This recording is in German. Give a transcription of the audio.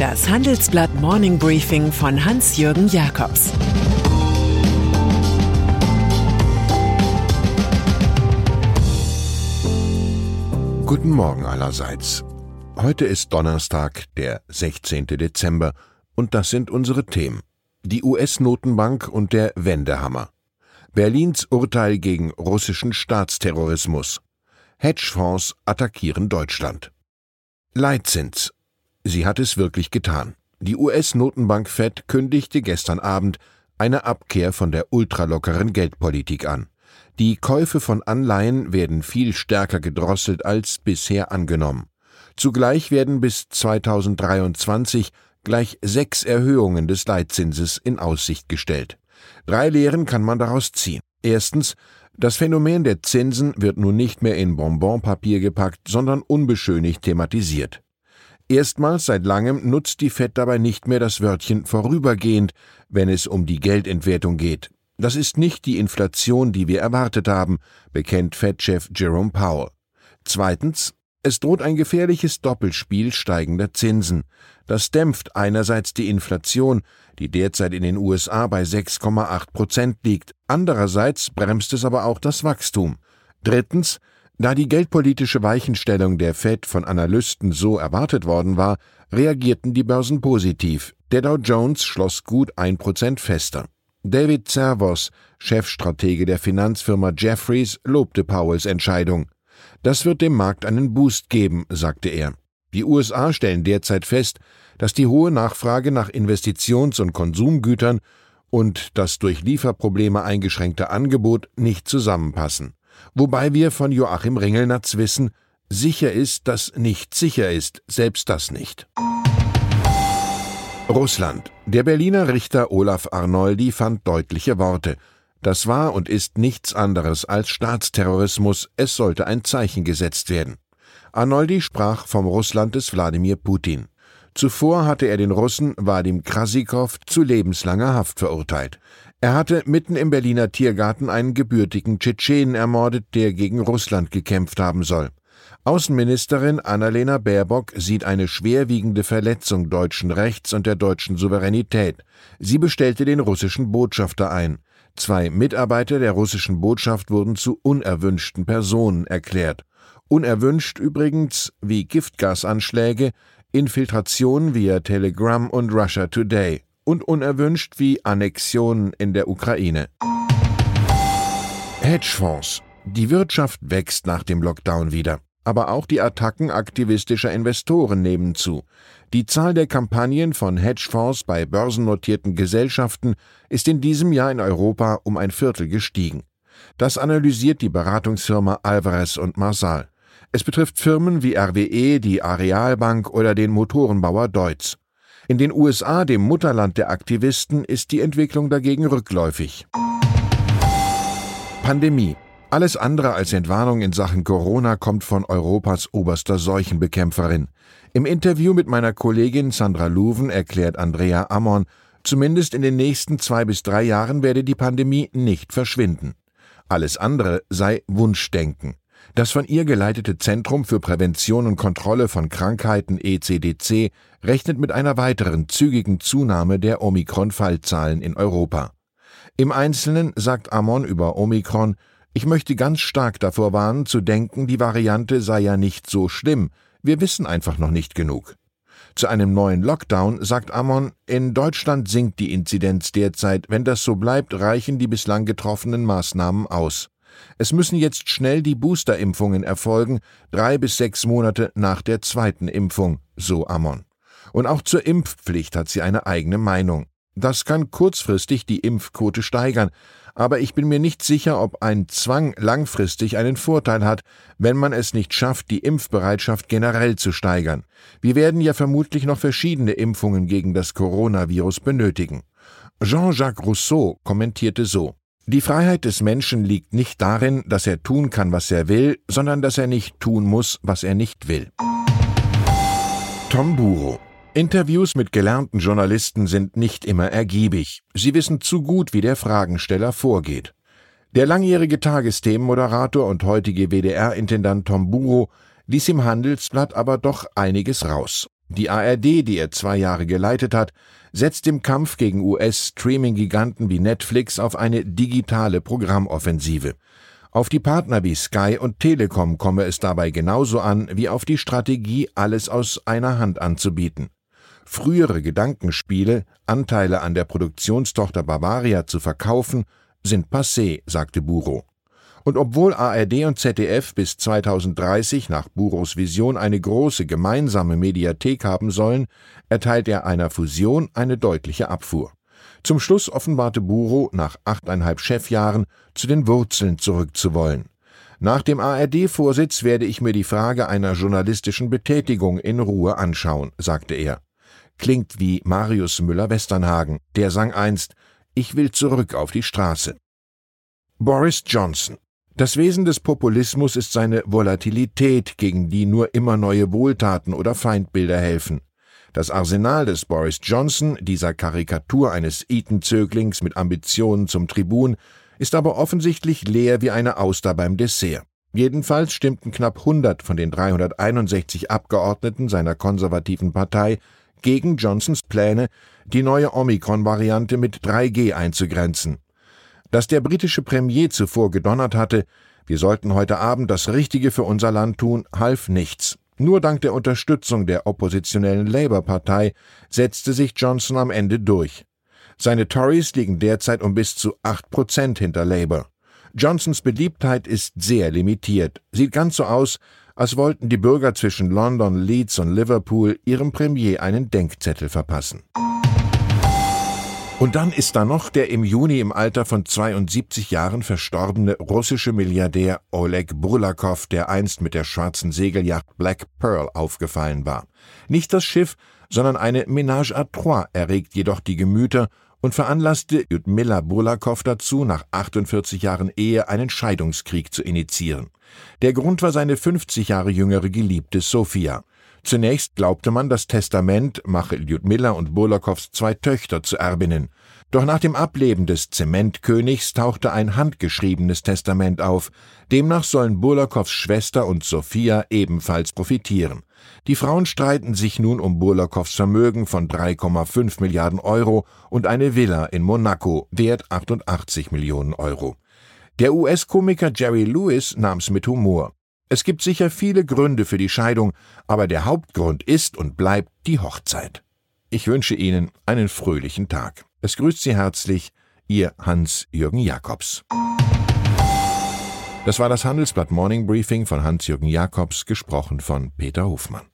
Das Handelsblatt Morning Briefing von Hans-Jürgen Jakobs Guten Morgen allerseits. Heute ist Donnerstag, der 16. Dezember, und das sind unsere Themen. Die US-Notenbank und der Wendehammer. Berlins Urteil gegen russischen Staatsterrorismus. Hedgefonds attackieren Deutschland. Leitzins. Sie hat es wirklich getan. Die US-Notenbank Fed kündigte gestern Abend eine Abkehr von der ultralockeren Geldpolitik an. Die Käufe von Anleihen werden viel stärker gedrosselt als bisher angenommen. Zugleich werden bis 2023 gleich sechs Erhöhungen des Leitzinses in Aussicht gestellt. Drei Lehren kann man daraus ziehen. Erstens, das Phänomen der Zinsen wird nun nicht mehr in Bonbonpapier gepackt, sondern unbeschönigt thematisiert. Erstmals seit langem nutzt die Fed dabei nicht mehr das Wörtchen vorübergehend, wenn es um die Geldentwertung geht. Das ist nicht die Inflation, die wir erwartet haben, bekennt Fed-Chef Jerome Powell. Zweitens, es droht ein gefährliches Doppelspiel steigender Zinsen. Das dämpft einerseits die Inflation, die derzeit in den USA bei 6,8 Prozent liegt, andererseits bremst es aber auch das Wachstum. Drittens, da die geldpolitische Weichenstellung der Fed von Analysten so erwartet worden war, reagierten die Börsen positiv. Der Dow Jones schloss gut ein Prozent fester. David Zervos, Chefstratege der Finanzfirma Jeffries, lobte Powells Entscheidung. Das wird dem Markt einen Boost geben, sagte er. Die USA stellen derzeit fest, dass die hohe Nachfrage nach Investitions- und Konsumgütern und das durch Lieferprobleme eingeschränkte Angebot nicht zusammenpassen. Wobei wir von Joachim Ringelnatz wissen, sicher ist, dass nicht sicher ist, selbst das nicht. Russland. Der Berliner Richter Olaf Arnoldi fand deutliche Worte. Das war und ist nichts anderes als Staatsterrorismus, es sollte ein Zeichen gesetzt werden. Arnoldi sprach vom Russland des Wladimir Putin. Zuvor hatte er den Russen Wadim Krasikow zu lebenslanger Haft verurteilt. Er hatte mitten im Berliner Tiergarten einen gebürtigen Tschetschenen ermordet, der gegen Russland gekämpft haben soll. Außenministerin Annalena Baerbock sieht eine schwerwiegende Verletzung deutschen Rechts und der deutschen Souveränität. Sie bestellte den russischen Botschafter ein. Zwei Mitarbeiter der russischen Botschaft wurden zu unerwünschten Personen erklärt. Unerwünscht übrigens wie Giftgasanschläge, Infiltration via Telegram und Russia Today und unerwünscht wie Annexionen in der Ukraine. Hedgefonds. Die Wirtschaft wächst nach dem Lockdown wieder. Aber auch die Attacken aktivistischer Investoren nehmen zu. Die Zahl der Kampagnen von Hedgefonds bei börsennotierten Gesellschaften ist in diesem Jahr in Europa um ein Viertel gestiegen. Das analysiert die Beratungsfirma Alvarez und Marsal. Es betrifft Firmen wie RWE, die Arealbank oder den Motorenbauer Deutz. In den USA, dem Mutterland der Aktivisten, ist die Entwicklung dagegen rückläufig. Pandemie. Alles andere als Entwarnung in Sachen Corona kommt von Europas oberster Seuchenbekämpferin. Im Interview mit meiner Kollegin Sandra Luven erklärt Andrea Ammon, zumindest in den nächsten zwei bis drei Jahren werde die Pandemie nicht verschwinden. Alles andere sei Wunschdenken. Das von ihr geleitete Zentrum für Prävention und Kontrolle von Krankheiten ECDC rechnet mit einer weiteren zügigen Zunahme der Omikron-Fallzahlen in Europa. Im Einzelnen sagt Ammon über Omikron, ich möchte ganz stark davor warnen, zu denken, die Variante sei ja nicht so schlimm. Wir wissen einfach noch nicht genug. Zu einem neuen Lockdown sagt Ammon, in Deutschland sinkt die Inzidenz derzeit. Wenn das so bleibt, reichen die bislang getroffenen Maßnahmen aus. Es müssen jetzt schnell die Boosterimpfungen erfolgen, drei bis sechs Monate nach der zweiten Impfung, so Ammon. Und auch zur Impfpflicht hat sie eine eigene Meinung. Das kann kurzfristig die Impfquote steigern, aber ich bin mir nicht sicher, ob ein Zwang langfristig einen Vorteil hat, wenn man es nicht schafft, die Impfbereitschaft generell zu steigern. Wir werden ja vermutlich noch verschiedene Impfungen gegen das Coronavirus benötigen. Jean-Jacques Rousseau kommentierte so Die Freiheit des Menschen liegt nicht darin, dass er tun kann, was er will, sondern dass er nicht tun muss, was er nicht will. Tom Buro Interviews mit gelernten Journalisten sind nicht immer ergiebig. Sie wissen zu gut, wie der Fragensteller vorgeht. Der langjährige Tagesthemenmoderator und heutige WDR-Intendant Tom Buro ließ im Handelsblatt aber doch einiges raus. Die ARD, die er zwei Jahre geleitet hat, setzt im Kampf gegen US-Streaming-Giganten wie Netflix auf eine digitale Programmoffensive. Auf die Partner wie Sky und Telekom komme es dabei genauso an wie auf die Strategie, alles aus einer Hand anzubieten. Frühere Gedankenspiele, Anteile an der Produktionstochter Bavaria zu verkaufen, sind passé, sagte Buro. Und obwohl ARD und ZDF bis 2030 nach Buros Vision eine große gemeinsame Mediathek haben sollen, erteilt er einer Fusion eine deutliche Abfuhr. Zum Schluss offenbarte Buro nach achteinhalb Chefjahren zu den Wurzeln zurückzuwollen. Nach dem ARD-Vorsitz werde ich mir die Frage einer journalistischen Betätigung in Ruhe anschauen, sagte er. Klingt wie Marius Müller-Westernhagen, der sang einst Ich will zurück auf die Straße. Boris Johnson das Wesen des Populismus ist seine Volatilität, gegen die nur immer neue Wohltaten oder Feindbilder helfen. Das Arsenal des Boris Johnson, dieser Karikatur eines Eton-Zöglings mit Ambitionen zum Tribun, ist aber offensichtlich leer wie eine Auster beim Dessert. Jedenfalls stimmten knapp 100 von den 361 Abgeordneten seiner konservativen Partei gegen Johnsons Pläne, die neue Omikron-Variante mit 3G einzugrenzen. Dass der britische Premier zuvor gedonnert hatte, wir sollten heute Abend das Richtige für unser Land tun, half nichts. Nur dank der Unterstützung der oppositionellen Labour-Partei setzte sich Johnson am Ende durch. Seine Tories liegen derzeit um bis zu acht Prozent hinter Labour. Johnsons Beliebtheit ist sehr limitiert. Sieht ganz so aus, als wollten die Bürger zwischen London, Leeds und Liverpool ihrem Premier einen Denkzettel verpassen. Und dann ist da noch der im Juni im Alter von 72 Jahren verstorbene russische Milliardär Oleg Burlakow, der einst mit der schwarzen Segelyacht Black Pearl aufgefallen war. Nicht das Schiff, sondern eine Ménage à trois erregt jedoch die Gemüter und veranlasste Ljudmila Burlakow dazu, nach 48 Jahren Ehe einen Scheidungskrieg zu initiieren. Der Grund war seine 50 Jahre jüngere Geliebte Sophia. Zunächst glaubte man, das Testament mache Ljudmila und Burlakows zwei Töchter zu Erbinnen. Doch nach dem Ableben des Zementkönigs tauchte ein handgeschriebenes Testament auf. Demnach sollen Burlakows Schwester und Sophia ebenfalls profitieren. Die Frauen streiten sich nun um Burlakows Vermögen von 3,5 Milliarden Euro und eine Villa in Monaco, wert 88 Millionen Euro. Der US-Komiker Jerry Lewis nahm's mit Humor. Es gibt sicher viele Gründe für die Scheidung, aber der Hauptgrund ist und bleibt die Hochzeit. Ich wünsche Ihnen einen fröhlichen Tag. Es grüßt Sie herzlich Ihr Hans-Jürgen Jakobs. Das war das Handelsblatt Morning Briefing von Hans-Jürgen Jakobs, gesprochen von Peter Hofmann.